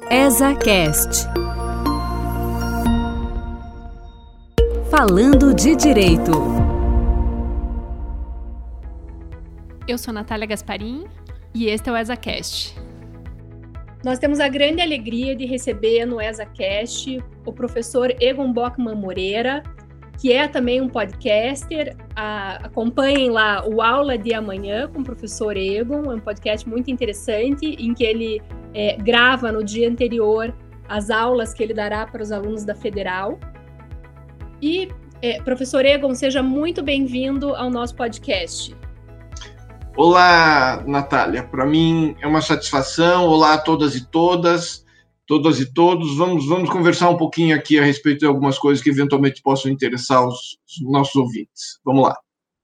ESACast. Falando de Direito. Eu sou Natália Gasparim e este é o ESACast. Nós temos a grande alegria de receber no ESACast o professor Egon Bockman Moreira, que é também um podcaster. A, acompanhem lá o Aula de Amanhã com o professor Egon, é um podcast muito interessante em que ele é, grava no dia anterior as aulas que ele dará para os alunos da Federal. E, é, professor Egon, seja muito bem-vindo ao nosso podcast. Olá, Natália. Para mim é uma satisfação. Olá a todas e todas, todas e todos. Vamos, vamos conversar um pouquinho aqui a respeito de algumas coisas que eventualmente possam interessar os, os nossos ouvintes. Vamos lá.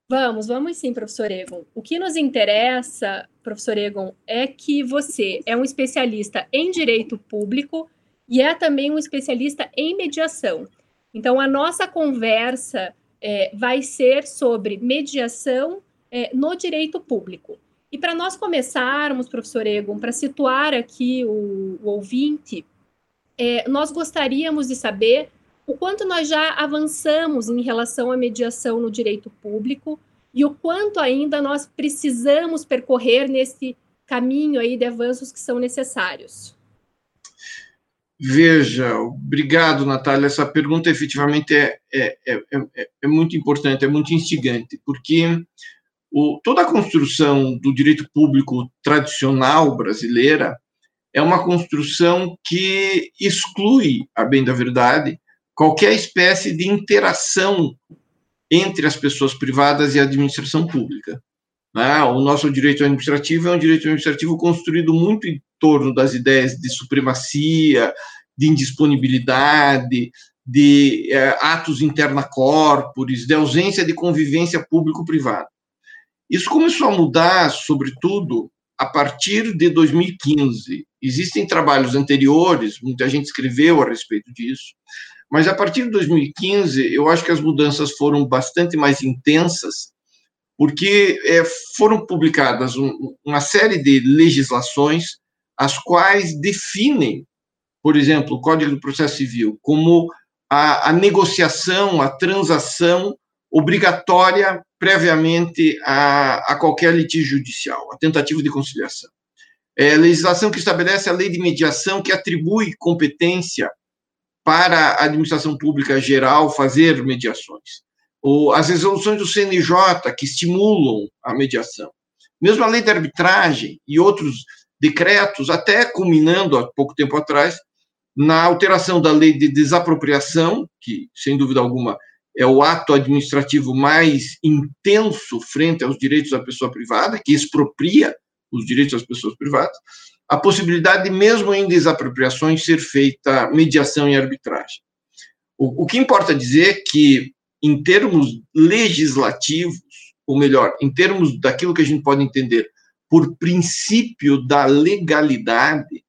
Vamos, vamos sim, professor Egon. O que nos interessa, professor Egon, é que você é um especialista em direito público e é também um especialista em mediação. Então, a nossa conversa é, vai ser sobre mediação é, no direito público. E para nós começarmos, professor Egon, para situar aqui o, o ouvinte, é, nós gostaríamos de saber o quanto nós já avançamos em relação à mediação no direito público e o quanto ainda nós precisamos percorrer nesse caminho aí de avanços que são necessários. Veja, obrigado, Natália. Essa pergunta efetivamente é, é, é, é, é muito importante, é muito instigante, porque o, toda a construção do direito público tradicional brasileira é uma construção que exclui, a bem da verdade, qualquer espécie de interação entre as pessoas privadas e a administração pública. Né? O nosso direito administrativo é um direito administrativo construído muito em torno das ideias de supremacia, de indisponibilidade, de é, atos interna corporis, de ausência de convivência público-privada. Isso começou a mudar, sobretudo, a partir de 2015. Existem trabalhos anteriores, muita gente escreveu a respeito disso, mas a partir de 2015, eu acho que as mudanças foram bastante mais intensas, porque é, foram publicadas um, uma série de legislações as quais definem, por exemplo, o Código do Processo Civil como a, a negociação, a transação obrigatória previamente a, a, qualquer litígio judicial, a tentativa de conciliação. É legislação que estabelece a lei de mediação que atribui competência para a administração pública geral fazer mediações. Ou as resoluções do CNJ que estimulam a mediação. Mesmo a lei de arbitragem e outros decretos, até culminando há pouco tempo atrás, na alteração da lei de desapropriação, que, sem dúvida alguma, é o ato administrativo mais intenso frente aos direitos da pessoa privada, que expropria os direitos das pessoas privadas, a possibilidade, mesmo em desapropriações, ser feita mediação e arbitragem. O, o que importa dizer é que, em termos legislativos, ou melhor, em termos daquilo que a gente pode entender por princípio da legalidade,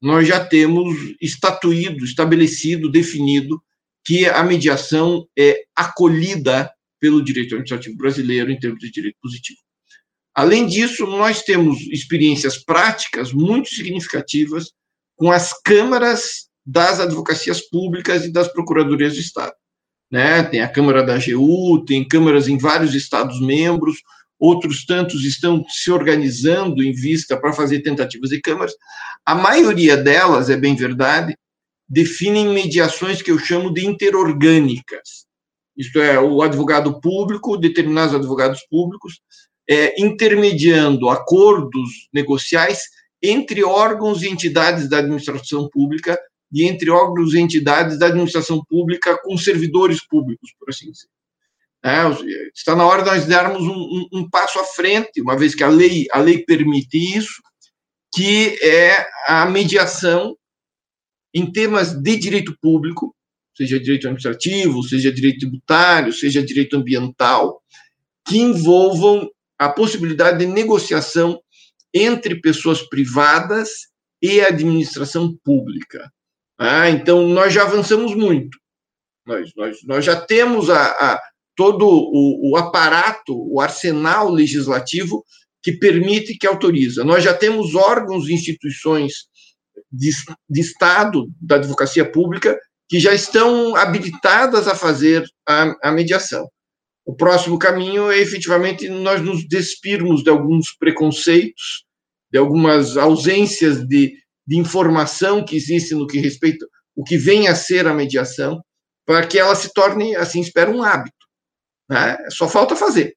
nós já temos estatuído, estabelecido, definido que a mediação é acolhida pelo direito administrativo brasileiro em termos de direito positivo. Além disso, nós temos experiências práticas muito significativas com as câmaras das advocacias públicas e das procuradorias de Estado. Né? Tem a Câmara da AGU, tem câmaras em vários Estados-membros, outros tantos estão se organizando em vista para fazer tentativas de câmaras. A maioria delas, é bem verdade, definem mediações que eu chamo de interorgânicas. Isto é, o advogado público, determinados advogados públicos, é, intermediando acordos negociais entre órgãos e entidades da administração pública e entre órgãos e entidades da administração pública com servidores públicos, por assim dizer. É, está na hora de nós darmos um, um, um, passo à frente, uma vez que a lei, a lei permite isso, que é a mediação em temas de direito público, seja direito administrativo, seja direito tributário, seja direito ambiental, que envolvam a possibilidade de negociação entre pessoas privadas e administração pública. Ah, então, nós já avançamos muito. Nós, nós, nós já temos a, a todo o, o, aparato, o arsenal legislativo que permite, que autoriza. Nós já temos órgãos e instituições de, de Estado da advocacia pública que já estão habilitadas a fazer a, a mediação. O próximo caminho é efetivamente nós nos despirmos de alguns preconceitos, de algumas ausências de, de informação que existe no que respeita o que vem a ser a mediação, para que ela se torne, assim espero, um hábito. Né? Só falta fazer.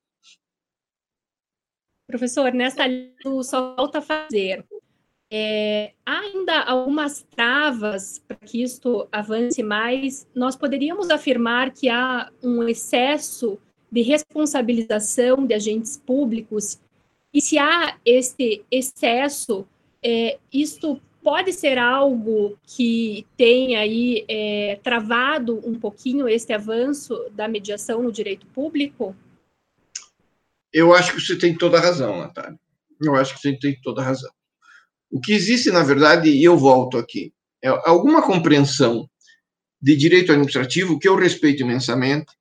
Professor, nesta linha só falta fazer. É, ainda algumas travas para que isto avance mais. Nós poderíamos afirmar que há um excesso de responsabilização de agentes públicos, e se há este excesso, é, isto pode ser algo que tenha aí é, travado um pouquinho este avanço da mediação no direito público? Eu acho que você tem toda a razão, Natália. Eu acho que você tem toda a razão. O que existe, na verdade, e eu volto aqui, é alguma compreensão de direito administrativo que eu respeito imensamente,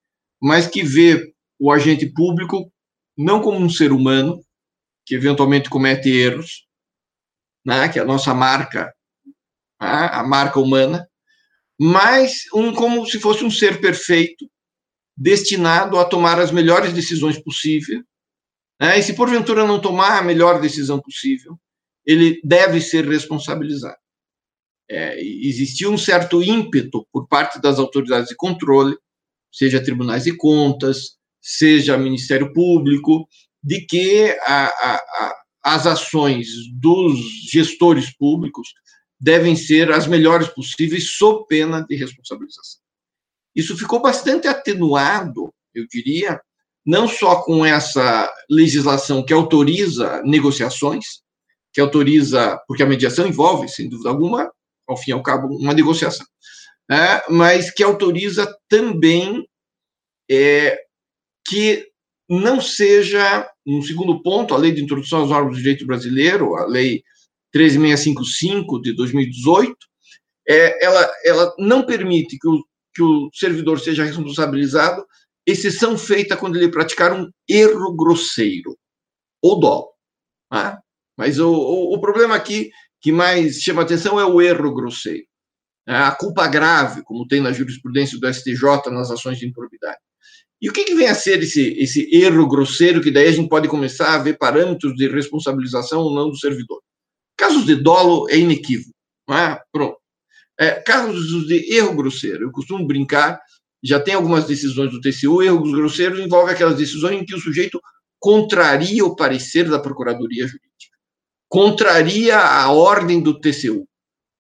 mas que vê o agente público não como um ser humano que eventualmente comete erros, né, que é a nossa marca, né, a marca humana, mas um, como se fosse um ser perfeito, destinado a tomar as melhores decisões possíveis. Né, e se porventura não tomar a melhor decisão possível, ele deve ser responsabilizado. É, existia um certo ímpeto por parte das autoridades de controle, seja tribunais de contas, seja Ministério Público, de que a, a, as ações dos gestores públicos devem ser as melhores possíveis, sob pena de responsabilização. Isso ficou bastante atenuado, eu diria, não só com essa legislação que autoriza negociações, que autoriza, porque a mediação envolve, sem dúvida alguma, ao fim e ao cabo, uma negociação, é, mas que autoriza também é, que não seja, no segundo ponto, a lei de introdução aos órgãos de direito brasileiro, a lei 13655 de 2018, é, ela, ela não permite que o, que o servidor seja responsabilizado, exceção feita quando ele praticar um erro grosseiro ou dolo. Tá? Mas o, o, o, problema aqui que mais chama atenção é o erro grosseiro. É a culpa grave, como tem na jurisprudência do STJ nas ações de improbidade. E o que, que vem a ser esse, esse erro grosseiro, que daí a gente pode começar a ver parâmetros de responsabilização ou não do servidor? Casos de dolo é inequívoco. É? Pronto. É, casos de erro grosseiro, eu costumo brincar, já tem algumas decisões do TCU, erros grosseiros envolve aquelas decisões em que o sujeito contraria o parecer da Procuradoria Jurídica, contraria a ordem do TCU,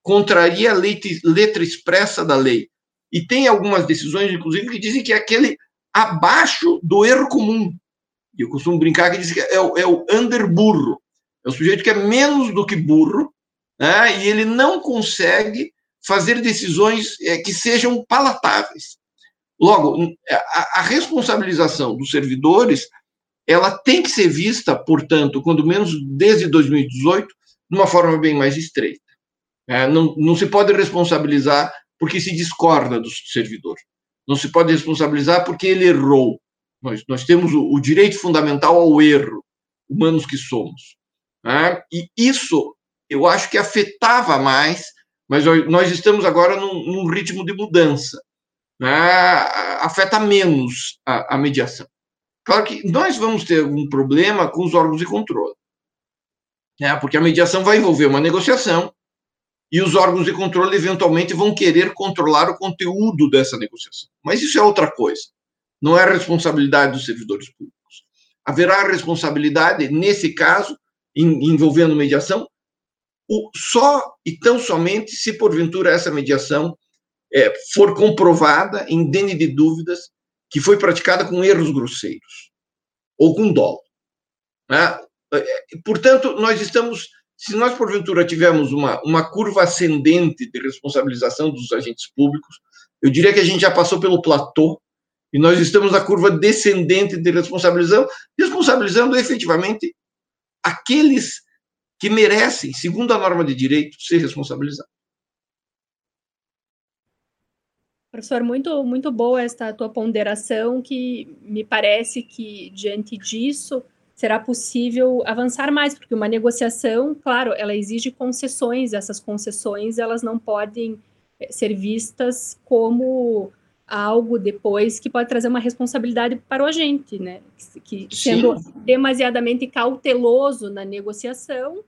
contraria a letra expressa da lei. E tem algumas decisões, inclusive, que dizem que aquele abaixo do erro comum. E eu costumo brincar que diz que é o, é o underburro. É o sujeito que é menos do que burro, né? e ele não consegue fazer decisões é, que sejam palatáveis. Logo, a, a responsabilização dos servidores ela tem que ser vista, portanto, quando menos desde 2018, de uma forma bem mais estreita. É, não, não se pode responsabilizar porque se discorda do servidor não se pode responsabilizar porque ele errou. Nós, nós temos o, o direito fundamental ao erro, humanos que somos. Né? E isso eu acho que afetava mais, mas nós estamos agora num, num ritmo de mudança. Né? Afeta menos a, a mediação. Claro que nós vamos ter algum problema com os órgãos de controle. Né? Porque a mediação vai envolver uma negociação, e os órgãos de controle eventualmente vão querer controlar o conteúdo dessa negociação. Mas isso é outra coisa. Não é responsabilidade dos servidores públicos. Haverá responsabilidade, nesse caso, envolvendo mediação, só e tão somente se porventura essa mediação é, for comprovada, indene de dúvidas, que foi praticada com erros grosseiros ou com dolo. Né? É, portanto, nós estamos se nós, porventura, tivermos uma, uma curva ascendente de responsabilização dos agentes públicos, eu diria que a gente já passou pelo platô e nós estamos na curva descendente de responsabilização, responsabilizando efetivamente aqueles que merecem, segundo a norma de direito, ser responsabilizados. Professor, muito, muito boa esta tua ponderação, que me parece que, diante disso, será possível avançar mais, porque uma negociação, claro, ela exige concessões, essas concessões elas não podem eh, ser vistas como algo depois que pode trazer uma responsabilidade para o agente, né? Que sendo Sim. demasiadamente cauteloso na negociação,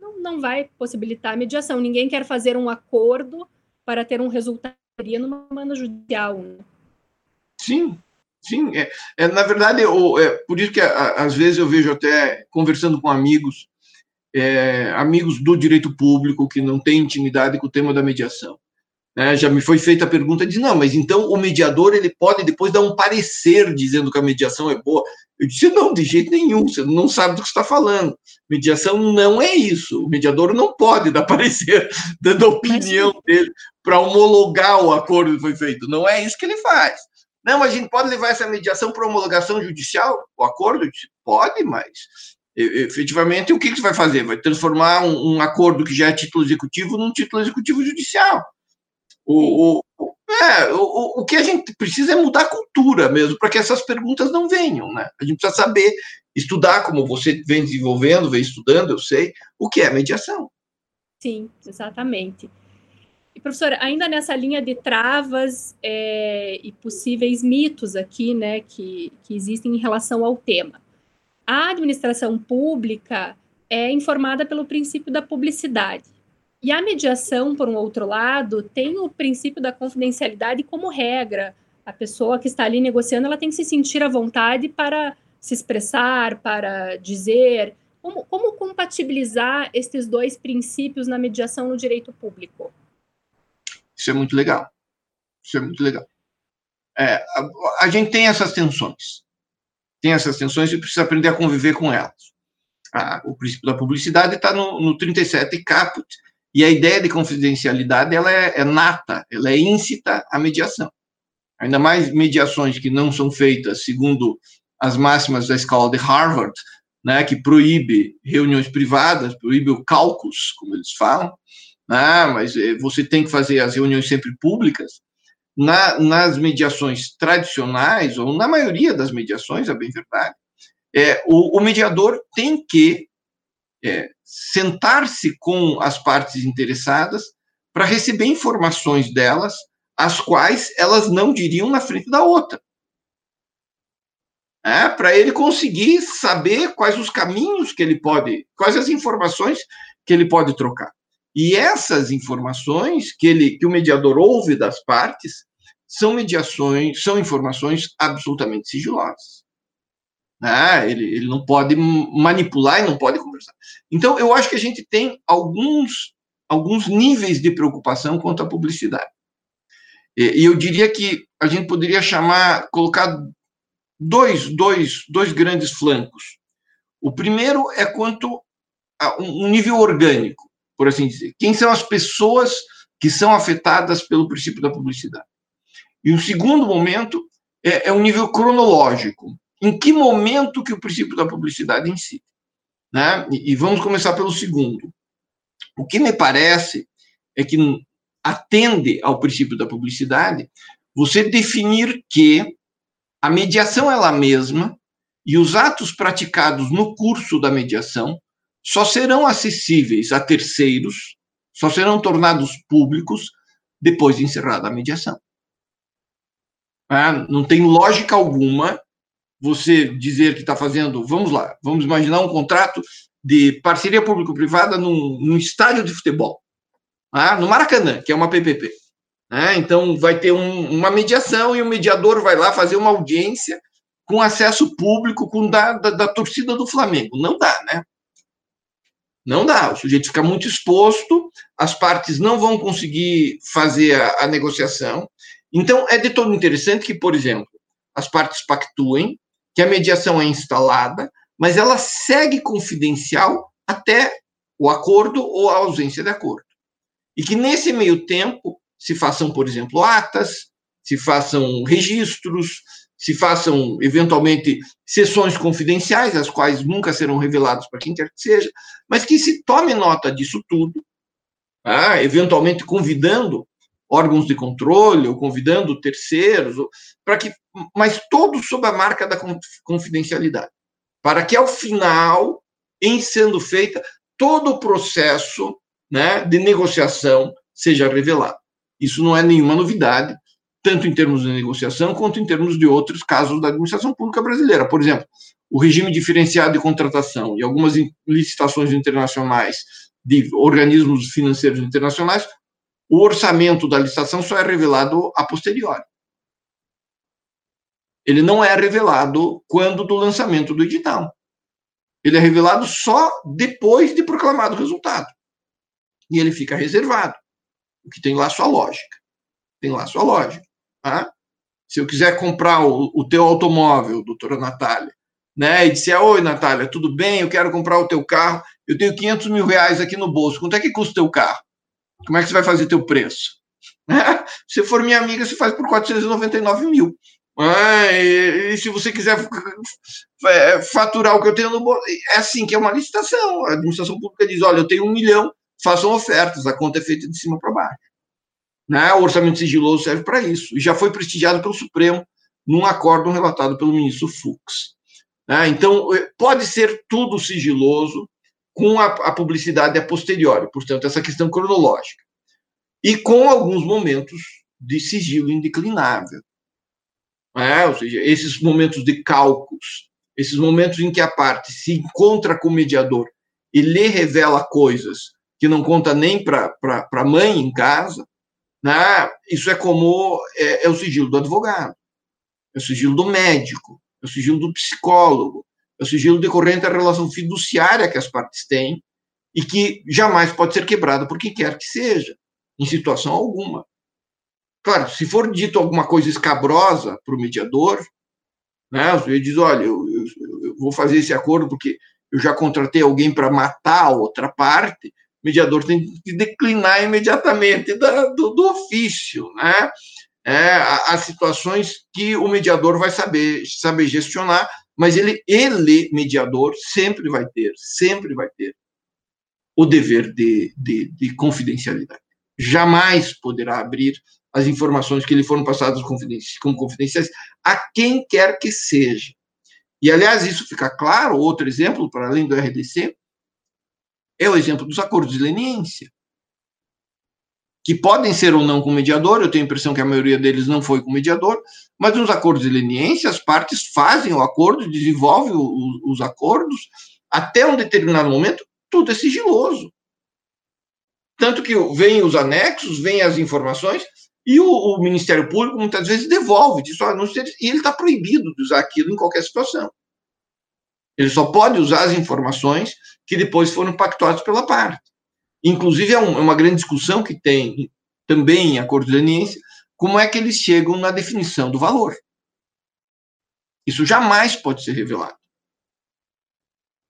não, não vai possibilitar a mediação. Ninguém quer fazer um acordo para ter um resultado numa demanda judicial. Né? Sim, sim. É, é, na verdade, eu, é, por isso que a, às vezes eu vejo até conversando com amigos, é, amigos do direito público que não têm intimidade com o tema da mediação. Né, já me foi feita a pergunta de não, mas então o mediador ele pode depois dar um parecer dizendo que a mediação é boa. Eu disse não, de jeito nenhum. Você não sabe do que está falando. Mediação não é isso. O mediador não pode dar parecer dando a opinião dele para homologar o acordo que foi feito. Não é isso que ele faz. Não, mas a gente pode levar essa mediação para homologação judicial? O acordo? Pode, mas efetivamente o que, que você vai fazer? Vai transformar um, um acordo que já é título executivo num título executivo judicial. O, o, é, o, o que a gente precisa é mudar a cultura mesmo, para que essas perguntas não venham, né? A gente precisa saber, estudar, como você vem desenvolvendo, vem estudando, eu sei, o que é mediação. Sim, exatamente. E, professora, ainda nessa linha de travas é, e possíveis mitos aqui, né, que, que existem em relação ao tema. A administração pública é informada pelo princípio da publicidade. E a mediação, por um outro lado, tem o princípio da confidencialidade como regra. A pessoa que está ali negociando, ela tem que se sentir à vontade para se expressar, para dizer. Como, como compatibilizar esses dois princípios na mediação no direito público? Isso é muito legal. Isso é muito legal. É, a, a, gente tem essas tensões. Tem essas tensões e precisa aprender a conviver com elas. O princípio da publicidade está no, no 37 caput, e a ideia de confidencialidade ela é, é nata, ela é íncita à mediação. Ainda mais mediações que não são feitas segundo as máximas da escola de Harvard, né, que proíbe reuniões privadas, proíbe o caucus, como eles falam, né, mas eh, você tem que fazer as reuniões sempre públicas. Na, nas mediações tradicionais, ou na maioria das mediações, é bem verdade, é, o, o mediador tem que é, sentar-se com as partes interessadas para receber informações delas, as quais elas não diriam na frente da outra. É, para ele conseguir saber quais os caminhos que ele pode, quais as informações que ele pode trocar. E essas informações que ele, que o mediador ouve das partes, são mediações, são informações absolutamente sigilosas. Né? Ele, ele não pode manipular e não pode conversar. Então, eu acho que a gente tem alguns, alguns níveis de preocupação quanto à publicidade. E, e eu diria que a gente poderia chamar, colocar dois, dois, dois grandes flancos. O primeiro é quanto a um nível orgânico, por assim dizer. Quem são as pessoas que são afetadas pelo princípio da publicidade? E o segundo momento é, é um nível cronológico em que momento que o princípio da publicidade incide. Né? E, e vamos começar pelo segundo. O que me parece é que atende ao princípio da publicidade você definir que a mediação é ela mesma e os atos praticados no curso da mediação só serão acessíveis a terceiros, só serão tornados públicos depois de encerrada a mediação. Ah, não tem lógica alguma você dizer que está fazendo, vamos lá, vamos imaginar um contrato de parceria público-privada num, num, estádio de futebol, ah, no Maracanã, que é uma PPP. Né? Então, vai ter um, uma mediação e o mediador vai lá fazer uma audiência com acesso público com da, da, da torcida do Flamengo. Não dá, né? Não dá. O sujeito fica muito exposto, as partes não vão conseguir fazer a, a negociação. Então, é de todo interessante que, por exemplo, as partes pactuem, que a mediação é instalada, mas ela segue confidencial até o acordo ou a ausência de acordo. E que nesse meio tempo se façam, por exemplo, atas, se façam registros, se façam eventualmente sessões confidenciais, as quais nunca serão reveladas para quem quer que seja, mas que se tome nota disso tudo, ah, eventualmente convidando órgãos de controle ou convidando terceiros, para que, mas todos sob a marca da confidencialidade. para que ao final, em sendo feita, todo o processo né, de negociação seja revelado. Isso não é nenhuma novidade, tanto em termos de negociação quanto em termos de outros casos da administração pública brasileira. Por exemplo, o regime diferenciado de contratação e algumas licitações internacionais de organismos financeiros internacionais, o orçamento da licitação só é revelado a posteriori. Ele não é revelado quando do lançamento do edital. Ele é revelado só depois de proclamado o resultado. E ele fica reservado, o que tem lá sua lógica. Tem lá sua lógica. Tá? Se eu quiser comprar o, o teu automóvel, doutora Natália, né, e disser, oi, Natália, tudo bem? Eu quero comprar o teu carro, eu tenho 500 mil reais aqui no bolso, quanto é que custa o teu carro? Como é que você vai fazer teu preço? Se for minha amiga, você faz por 499 mil. Ah, e, e, se você quiser é, faturar o que eu tenho no bolso, é assim que é uma licitação. A administração pública diz: olha, eu tenho um milhão, façam ofertas, a conta é feita de cima para baixo. Né? O orçamento sigiloso serve para isso. E já foi prestigiado pelo Supremo num acórdão relatado pelo ministro Fux. Né? Então, é, pode ser tudo sigiloso com a, a publicidade a posteriori, portanto, essa questão cronológica. E com alguns momentos de sigilo indeclinável. É, ou seja, esses momentos de cálculos, esses momentos em que a parte se encontra com o mediador e lhe revela coisas que não conta nem para a mãe em casa, né? isso é como é, é, o sigilo do advogado, é o sigilo do médico, é o sigilo do psicólogo, é o sigilo decorrente da relação fiduciária que as partes têm e que jamais pode ser quebrado por quem quer que seja, em situação alguma. Claro, se for dito alguma coisa escabrosa para o mediador, né, o diz, olha, eu, eu, eu, vou fazer esse acordo porque eu já contratei alguém para matar a outra parte, mediador tem que declinar imediatamente da, do, do, ofício, né? É, as situações que o mediador vai saber, saber gestionar, mas ele, ele, mediador, sempre vai ter, sempre vai ter o dever de, de, de confidencialidade. Jamais poderá abrir as informações que lhe foram passadas como confidenciais a quem quer que seja. E, aliás, isso fica claro, outro exemplo, para além do RDC, é o exemplo dos acordos de leniência, que podem ser ou não com mediador, eu tenho a impressão que a maioria deles não foi com mediador, mas nos acordos de leniência, as partes fazem o acordo, desenvolvem os acordos, até um determinado momento, tudo é sigiloso. Tanto que vêm os anexos, vêm as informações, e o, o, Ministério Público muitas vezes devolve, diz, oh, não sei, e ele está proibido de usar aquilo em qualquer situação. Ele só pode usar as informações que depois foram pactuadas pela parte. Inclusive, é, é uma grande discussão que tem também em acordo de leniência, como é que eles chegam na definição do valor. Isso jamais pode ser revelado.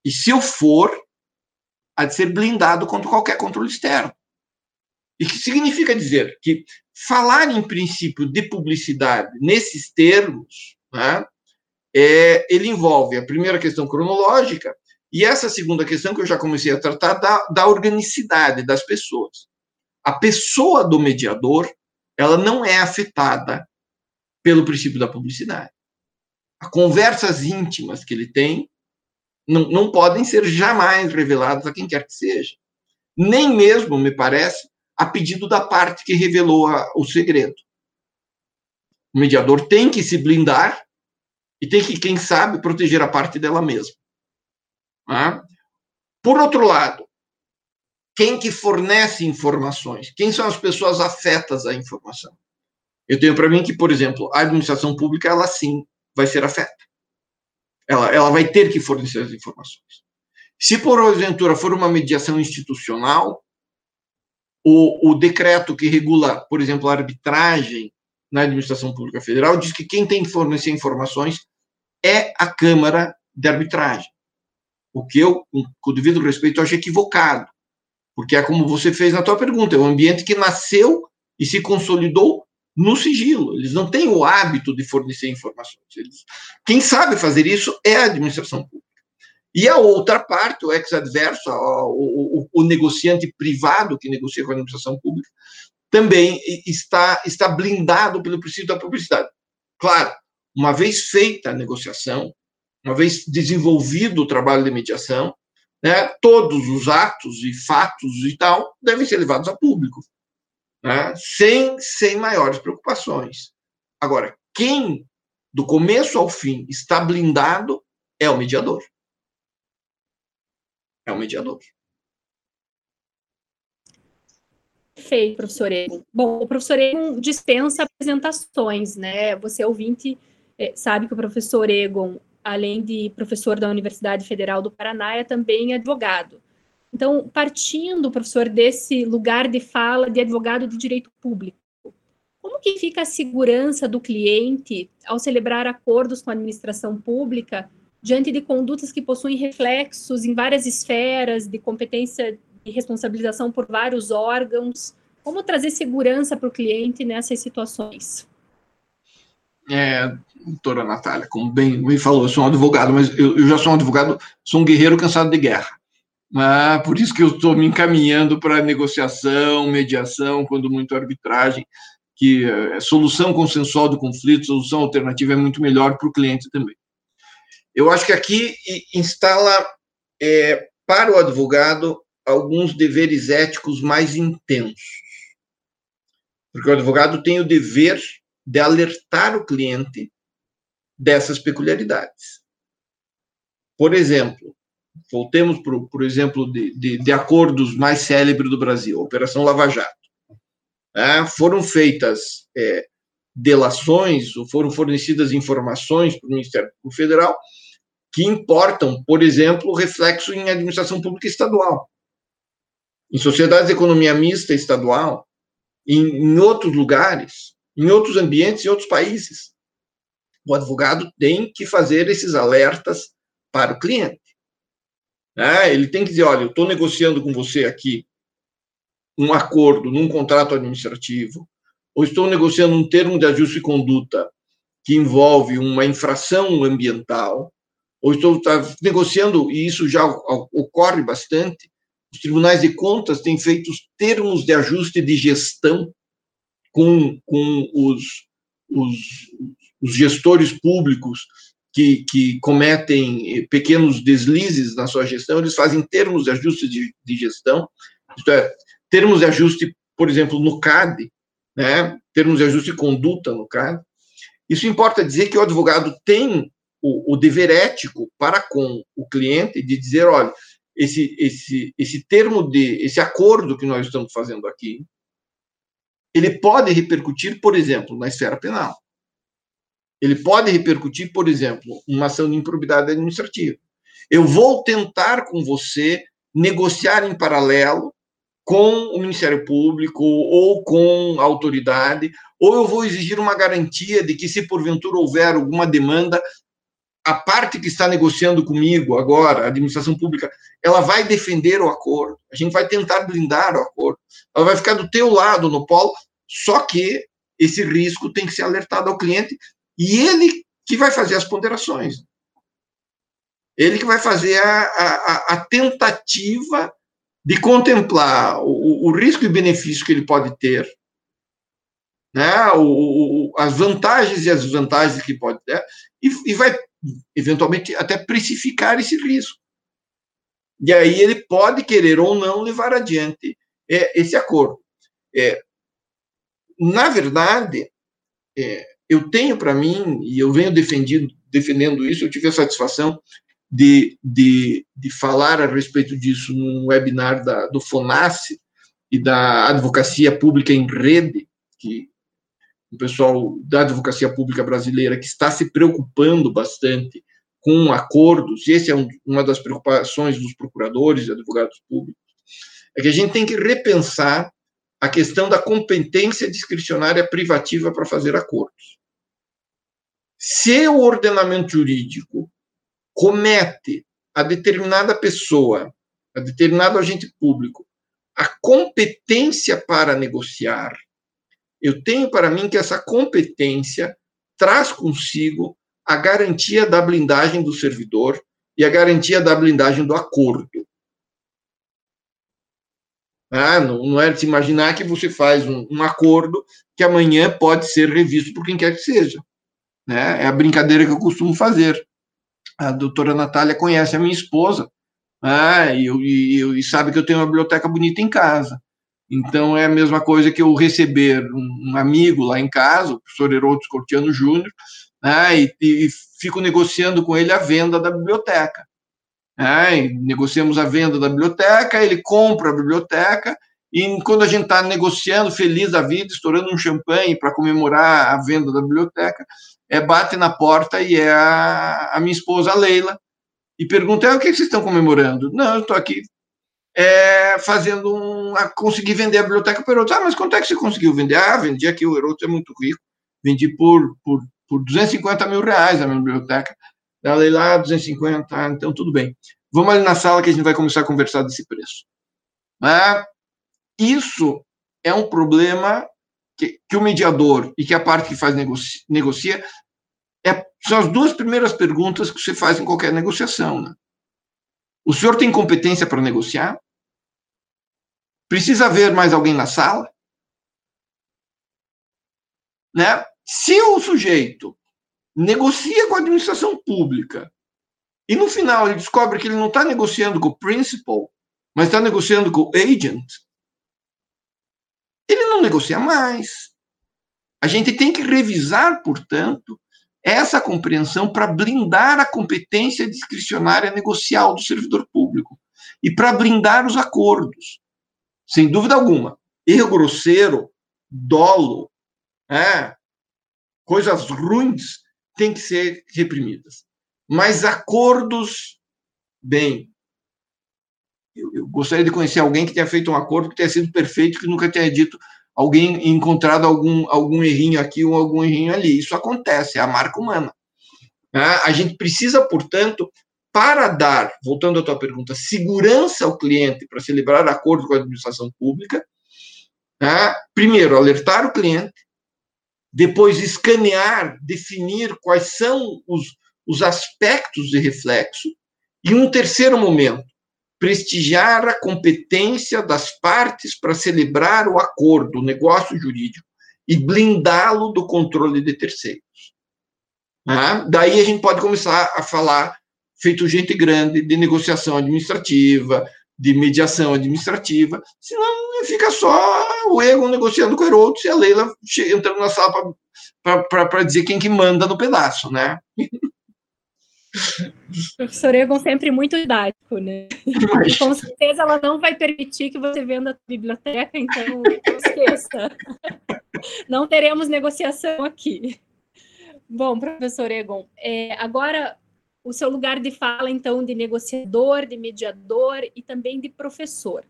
E se eu for, há de ser blindado contra qualquer controle externo. E que significa dizer que falar em princípio de publicidade nesses termos, né, é, ele envolve a primeira questão cronológica e essa segunda questão que eu já comecei a tratar da, da organicidade das pessoas. A pessoa do mediador, ela não é afetada pelo princípio da publicidade. As conversas íntimas que ele tem não, não podem ser jamais reveladas a quem quer que seja. Nem mesmo, me parece, a pedido da parte que revelou a, o segredo. O mediador tem que se blindar e tem que, quem sabe, proteger a parte dela mesma. Tá? Por outro lado, quem que fornece informações? Quem são as pessoas afetas à informação? Eu tenho para mim que, por exemplo, a administração pública, ela sim vai ser afeta. Ela, ela vai ter que fornecer as informações. Se, porventura, for uma mediação institucional, o, o decreto que regula, por exemplo, a arbitragem na administração pública federal diz que quem tem que fornecer informações é a Câmara de Arbitragem. O que eu, com o devido respeito, acho equivocado. Porque é como você fez na tua pergunta, é um ambiente que nasceu e se consolidou no sigilo. Eles não têm o hábito de fornecer informações. Eles, quem sabe fazer isso é a administração pública. E a outra parte, o ex-adverso, o, o, o, negociante privado que negocia com a administração pública, também está, está blindado pelo princípio da publicidade. Claro, uma vez feita a negociação, uma vez desenvolvido o trabalho de mediação, né, todos os atos e fatos e tal devem ser levados a público, né, sem, sem maiores preocupações. Agora, quem, do começo ao fim, está blindado é o mediador. É o mediador. Perfeito, professor Egon. Bom, o professor Egon dispensa apresentações, né? Você, ouvinte, é, sabe que o professor Egon, além de professor da Universidade Federal do Paraná, é também advogado. Então, partindo, professor, desse lugar de fala de advogado de direito público, como que fica a segurança do cliente ao celebrar acordos com a administração pública diante de condutas que possuem reflexos em várias esferas de competência e responsabilização por vários órgãos. Como trazer segurança para o cliente nessas situações? É, doutora Natália, como bem, bem falou, eu sou um advogado, mas eu, eu já sou um advogado, sou um guerreiro cansado de guerra. Ah, por isso que eu estou me encaminhando para negociação, mediação, quando muito arbitragem, que é, solução consensual do conflito, solução alternativa é muito melhor para o cliente também. Eu acho que aqui instala é, para o advogado alguns deveres éticos mais intensos. Porque o advogado tem o dever de alertar o cliente dessas peculiaridades. Por exemplo, voltemos para por exemplo de, de, de, acordos mais célebres do Brasil, Operação Lava Jato. É, foram feitas é, delações, ou foram fornecidas informações para o Ministério Público Federal que importam, por exemplo, reflexo em administração pública estadual em sociedades de economia mista estadual, em, em outros lugares, em outros ambientes, em outros países. O advogado tem que fazer esses alertas para o cliente. É, ele tem que dizer: olha, eu estou negociando com você aqui um acordo num contrato administrativo, ou estou negociando um termo de ajuste de conduta que envolve uma infração ambiental, ou estou tá, negociando, e isso já ocorre bastante, os tribunais de contas têm feito os termos de ajuste de gestão com, com os, os, os gestores públicos que, que, cometem pequenos deslizes na sua gestão, eles fazem termos de ajuste de, de gestão, isto é, termos de ajuste, por exemplo, no CAD, né, termos de ajuste de conduta no CAD. Isso importa dizer que o advogado tem o, o dever ético para com o cliente de dizer, olha, esse, esse, esse termo de, esse acordo que nós estamos fazendo aqui, ele pode repercutir, por exemplo, na esfera penal. Ele pode repercutir, por exemplo, uma ação de improbidade administrativa. Eu vou tentar com você negociar em paralelo com o Ministério Público ou com a autoridade, ou eu vou exigir uma garantia de que, se porventura houver alguma demanda, a parte que está negociando comigo agora, a administração pública, ela vai defender o acordo, a gente vai tentar blindar o acordo, ela vai ficar do teu lado no polo, só que esse risco tem que ser alertado ao cliente e ele que vai fazer as ponderações. Ele que vai fazer a, a, a tentativa de contemplar o, o, risco e benefício que ele pode ter, né, o, o, as vantagens e as desvantagens que pode ter, e, e vai eventualmente até precificar esse risco. E aí ele pode querer ou não levar adiante é, esse acordo. É, na verdade, é, eu tenho para mim, e eu venho defendido, defendendo isso, eu tive a satisfação de, de, de falar a respeito disso num webinar da, do FONASSE e da Advocacia Pública em Rede, que o pessoal da advocacia pública brasileira que está se preocupando bastante com acordos, e essa é um, uma das preocupações dos procuradores e advogados públicos, é que a gente tem que repensar a questão da competência discricionária privativa para fazer acordos. Se o ordenamento jurídico comete a determinada pessoa, a determinado agente público, a competência para negociar, eu tenho para mim que essa competência traz consigo a garantia da blindagem do servidor e a garantia da blindagem do acordo. Ah, não, não é de se imaginar que você faz um, um, acordo que amanhã pode ser revisto por quem quer que seja. Né? É a brincadeira que eu costumo fazer. a doutora Natália conhece a minha esposa, né, e, e, e, sabe que eu tenho uma biblioteca bonita em casa. Então, é a mesma coisa que eu receber um, um amigo lá em casa, o professor Herodes Cortiano Júnior, né, e, e, fico negociando com ele a venda da biblioteca. Né, negociamos a venda da biblioteca, ele compra a biblioteca, e quando a gente está negociando, feliz da vida, estourando um champanhe para comemorar a venda da biblioteca, é, bate na porta e é a, a minha esposa, a Leila, e pergunta: é, o que vocês estão comemorando? Não, eu estou aqui é, fazendo um. Consegui vender a biblioteca para o Heroto. Ah, mas quanto é que você conseguiu vender? Ah, vendi aqui, o Heroto é muito rico, vendi por, por, por 250 mil reais a minha biblioteca. Da Leila, 250, ah, então tudo bem. Vamos ali na sala que a gente vai começar a conversar desse preço. Ah, isso é um problema que, que, o mediador e que a parte que faz negocia, negocia é, são as duas primeiras perguntas que você faz em qualquer negociação. Né? O senhor tem competência para negociar? Precisa haver mais alguém na sala? Né? Se o sujeito negocia com a administração pública e no final ele descobre que ele não está negociando com o principal, mas está negociando com o agent, ele não negocia mais. A gente tem que revisar, portanto, essa compreensão para blindar a competência discricionária negocial do servidor público e para blindar os acordos. Sem dúvida alguma. Erro grosseiro, dolo, é, coisas ruins têm que ser reprimidas. Mas acordos, bem, eu, eu, gostaria de conhecer alguém que tenha feito um acordo que tenha sido perfeito, que nunca tenha dito alguém encontrado algum, algum errinho aqui ou algum errinho ali. Isso acontece, é a marca humana. Né? A gente precisa, portanto, para dar, voltando à tua pergunta, segurança ao cliente para celebrar acordo com a administração pública, né? primeiro, alertar o cliente, depois escanear, definir quais são os, os aspectos de reflexo, e um terceiro momento, prestigiar a competência das partes para celebrar o acordo, o negócio jurídico, e blindá-lo do controle de terceiros. Né? Daí a gente pode começar a falar, feito gente grande, de negociação administrativa, de mediação administrativa, senão fica só o Egon negociando com o Herodes e a Leila entrando na sala para dizer quem que manda no pedaço, né? Professor Egon sempre muito didático, né? E com certeza ela não vai permitir que você venda a biblioteca, então não esqueça. Não teremos negociação aqui. Bom, professor Egon, é, agora o seu lugar de fala, então, de negociador, de mediador e também de professor.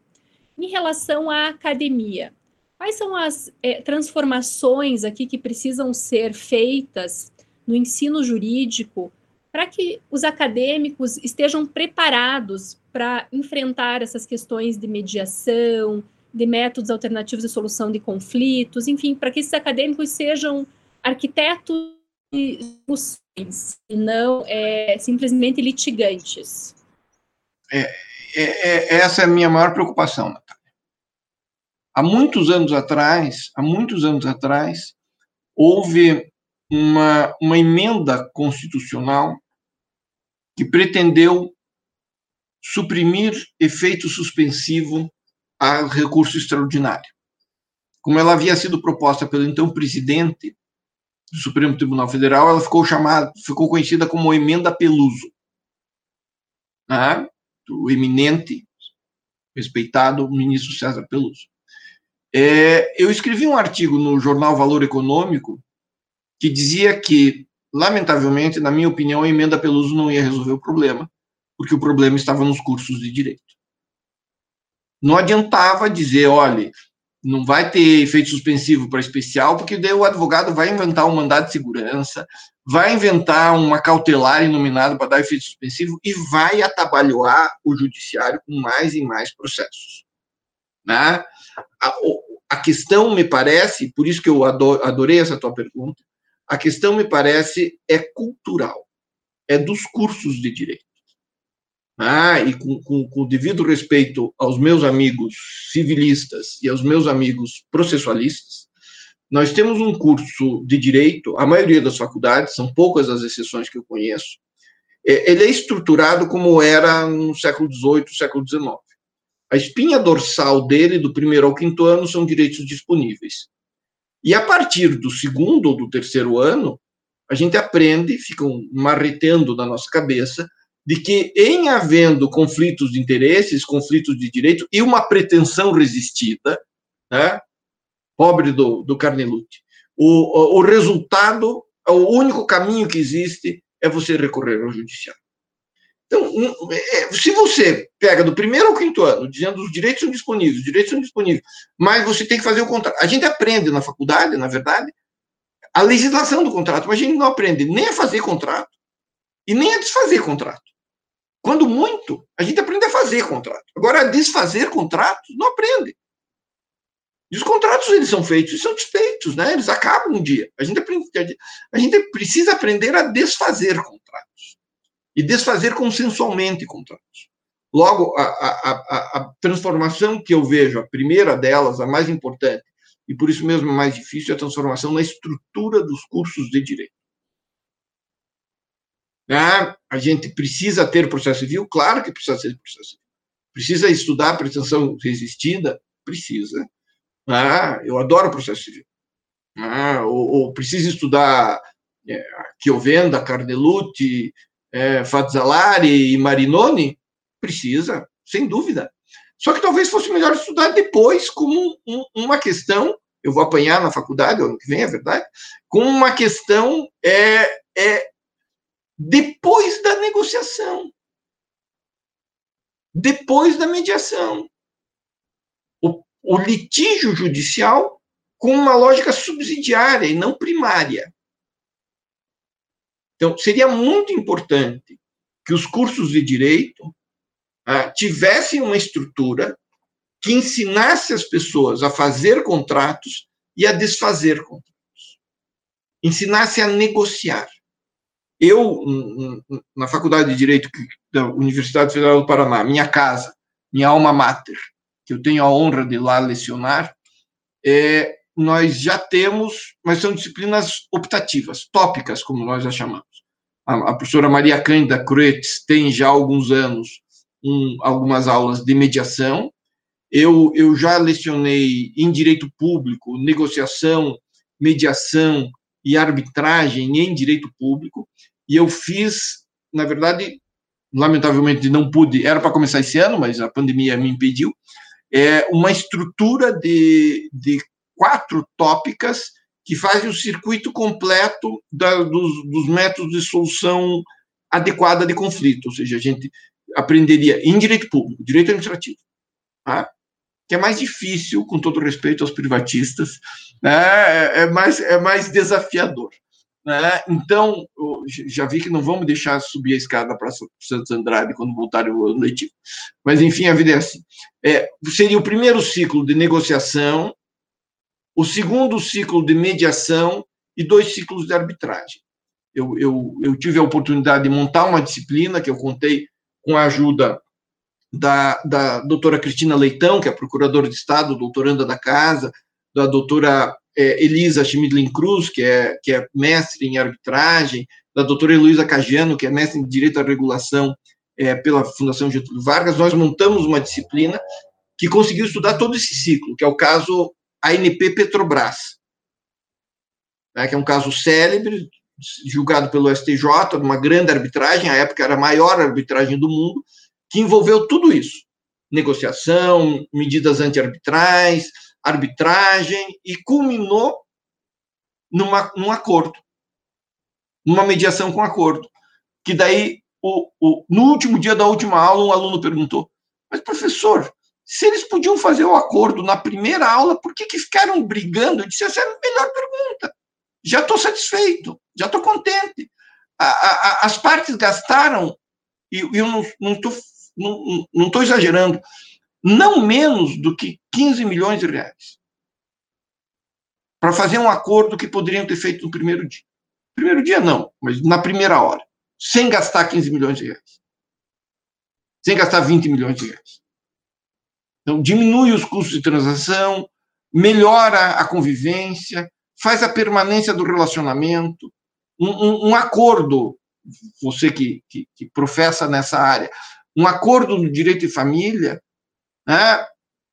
Em relação à academia, quais são as é, transformações aqui que precisam ser feitas no ensino jurídico para que os acadêmicos estejam preparados para enfrentar essas questões de mediação, de métodos alternativos de solução de conflitos, enfim, para que esses acadêmicos sejam arquitetos e não é, simplesmente litigantes. É, é, é, essa é a minha maior preocupação, Natália. Há muitos anos atrás, há muitos anos atrás, houve uma, uma emenda constitucional que pretendeu suprimir efeito suspensivo a recurso extraordinário. Como ela havia sido proposta pelo então presidente do Supremo Tribunal Federal, ela ficou chamada, ficou conhecida como emenda Peluso. Né? O eminente, respeitado ministro César Peluso. É, eu escrevi um artigo no jornal Valor Econômico que dizia que, lamentavelmente, na minha opinião, a emenda Peluso não ia resolver o problema, porque o problema estava nos cursos de direito. Não adiantava dizer, olha, não vai ter efeito suspensivo para especial, porque daí o advogado vai inventar um mandado de segurança, vai inventar uma cautelar inominada para dar efeito suspensivo e vai atabalhoar o judiciário com mais e mais processos. Né? A, a questão, me parece, por isso que eu adorei essa tua pergunta, a questão, me parece, é cultural, é dos cursos de direito. Ah, e com, com, com devido respeito aos meus amigos civilistas e aos meus amigos processualistas, nós temos um curso de direito, a maioria das faculdades, são poucas as exceções que eu conheço, é, ele é estruturado como era no século XVIII, século XIX. A espinha dorsal dele, do primeiro ao quinto ano, são direitos disponíveis. E a partir do segundo ou do terceiro ano, a gente aprende, fica marretando na nossa cabeça, de que, em havendo conflitos de interesses, conflitos de direito e uma pretensão resistida, né, pobre do, do Carnelucci, o, o resultado, o único caminho que existe é você recorrer ao judiciário. Então, é, se você pega do primeiro ao quinto ano, dizendo os direitos são disponíveis, os direitos são disponíveis, mas você tem que fazer o contrato. A gente aprende na faculdade, na verdade, a legislação do contrato, mas a gente não aprende nem a fazer contrato e nem a desfazer contrato. Quando muito, a gente aprende a fazer contrato. Agora, a desfazer contratos, não aprende. E os contratos, eles são feitos e são desfeitos, né? Eles acabam um dia. A gente, aprende, a gente precisa aprender a desfazer contratos. E desfazer consensualmente contratos. Logo, a, a, a, a transformação que eu vejo, a primeira delas, a mais importante, e por isso mesmo mais difícil, é a transformação na estrutura dos cursos de direito. Ah, a gente precisa ter processo civil? Claro que precisa ter processo civil. Precisa estudar pretensão resistida? Precisa. Ah, eu adoro processo civil. Ah, ou, ou precisa estudar é, Chiovenda, Carnelucci, é, Fazzalari e Marinoni? Precisa, sem dúvida. Só que talvez fosse melhor estudar depois como um, uma questão, eu vou apanhar na faculdade, ano que vem, é verdade, como uma questão é, é depois da negociação, depois da mediação. O, o litígio judicial com uma lógica subsidiária e não primária. Então, seria muito importante que os cursos de direito ah, tivessem uma estrutura que ensinasse as pessoas a fazer contratos e a desfazer contratos. Ensinasse a negociar. Eu, na Faculdade de Direito da Universidade Federal do Paraná, minha casa, minha alma mater, que eu tenho a honra de lá lecionar, é, nós já temos, mas são disciplinas optativas, tópicas, como nós a chamamos. A, a professora Maria Cândida Cruetz tem já alguns anos um, algumas aulas de mediação. Eu, eu já lecionei em direito público, negociação, mediação e arbitragem em direito público, e eu fiz, na verdade, lamentavelmente não pude, era para começar esse ano, mas a pandemia me impediu, é uma estrutura de, de quatro tópicas que fazem o circuito completo da, dos, dos métodos de solução adequada de conflito, ou seja, a gente aprenderia em direito público, direito administrativo, tá? que é mais difícil, com todo respeito aos privatistas, né? é, é mais, é mais desafiador. Né? Então, já vi que não vamos deixar subir a escada para Santos Andrade quando voltar o ano letivo. Mas, enfim, a vida é assim. É, seria o primeiro ciclo de negociação, o segundo ciclo de mediação e dois ciclos de arbitragem. Eu, eu, eu tive a oportunidade de montar uma disciplina que eu contei com a ajuda da, da doutora Cristina Leitão, que é procuradora de Estado, doutoranda da casa, da doutora é, Elisa Schmidlin Cruz, que é, que é mestre em arbitragem, da doutora Heloísa Cagiano, que é mestre em Direito à Regulação é, pela Fundação Getúlio Vargas, nós montamos uma disciplina que conseguiu estudar todo esse ciclo, que é o caso ANP Petrobras, né, que é um caso célebre, julgado pelo STJ, numa grande arbitragem, à época era a maior arbitragem do mundo, que envolveu tudo isso: negociação, medidas anti-arbitrais, arbitragem, e culminou numa, num acordo, numa mediação com acordo. Que daí, o, o, no último dia da última aula, um aluno perguntou: Mas, professor, se eles podiam fazer o acordo na primeira aula, por que, que ficaram brigando? Eu disse: Essa é a melhor pergunta já estou satisfeito, já estou contente. A, a, as partes gastaram, e eu não estou não não, não exagerando, não menos do que 15 milhões de reais para fazer um acordo que poderiam ter feito no primeiro dia. Primeiro dia não, mas na primeira hora, sem gastar 15 milhões de reais. Sem gastar 20 milhões de reais. Então, diminui os custos de transação, melhora a convivência, faz a permanência do relacionamento. Um, um, um acordo você que, que, que professa nessa área, um acordo no direito de família né,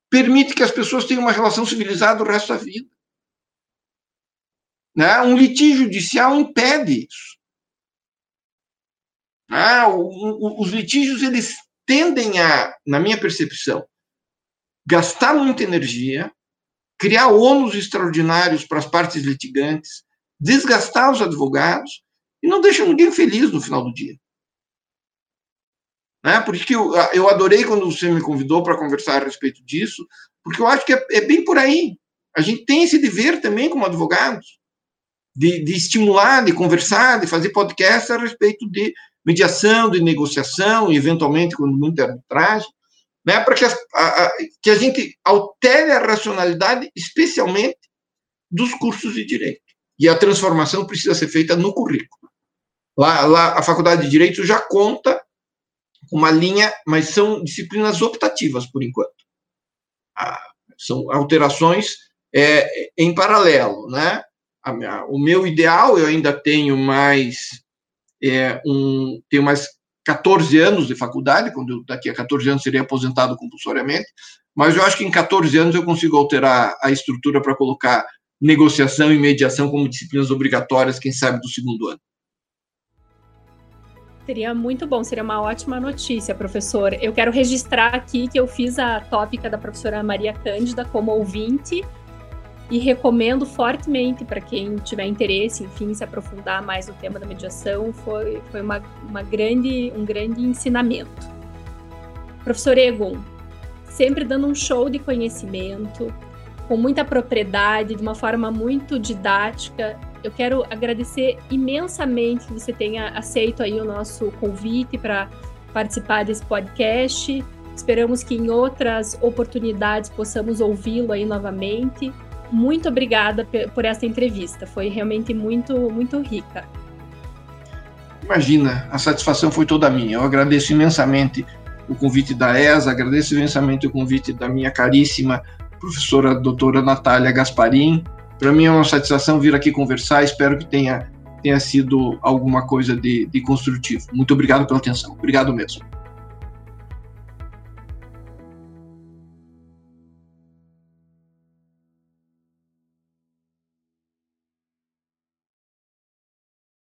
permite que as pessoas tenham uma relação civilizada o resto da vida. Né? Um litígio judicial impede isso. Né? O, o, os litígios eles tendem a, na minha percepção, gastar muita energia, criar ônus extraordinários para as partes litigantes, desgastar os advogados e não deixa ninguém feliz no final do dia. Né? Eu, eu adorei quando você me convidou para conversar a respeito disso, porque eu acho que é, é, bem por aí. A gente tem esse dever também como advogados, de, de estimular, de conversar, de fazer podcast a respeito de mediação, de negociação, eventualmente, quando muito arbitragem, né, para que, a, que a gente altere a racionalidade, especialmente dos cursos de direito. E a transformação precisa ser feita no currículo. Lá, lá a Faculdade de Direito já conta uma linha, mas são disciplinas optativas, por enquanto. Ah, são alterações é, em paralelo, né? A, o meu ideal, eu ainda tenho mais é, um, tenho mais 14 anos de faculdade, quando eu, daqui a 14 anos serei aposentado compulsoriamente, mas eu acho que em 14 anos eu consigo alterar a estrutura para colocar negociação e mediação como disciplinas obrigatórias, quem sabe do segundo ano. Seria muito bom, seria uma ótima notícia, professor. Eu quero registrar aqui que eu fiz a tópica da professora Maria Cândida como ouvinte e recomendo fortemente para quem tiver interesse, enfim, se aprofundar mais no tema da mediação, foi, foi uma, uma grande, um grande ensinamento. Professor Egon, sempre dando um show de conhecimento, com muita propriedade, de uma forma muito didática. Eu quero agradecer imensamente que você tenha aceito aí o nosso convite para participar desse podcast. Esperamos que em outras oportunidades possamos ouvi-lo aí novamente muito obrigada por essa entrevista. Foi realmente muito, muito rica. Imagina, a satisfação foi toda minha. Eu agradeço imensamente o convite da ESA, agradeço imensamente o convite da minha caríssima professora doutora Natália Gasparim. Para mim é uma satisfação vir aqui conversar, espero que tenha, tenha sido alguma coisa de, de construtivo. Muito obrigado pela atenção. Obrigado mesmo.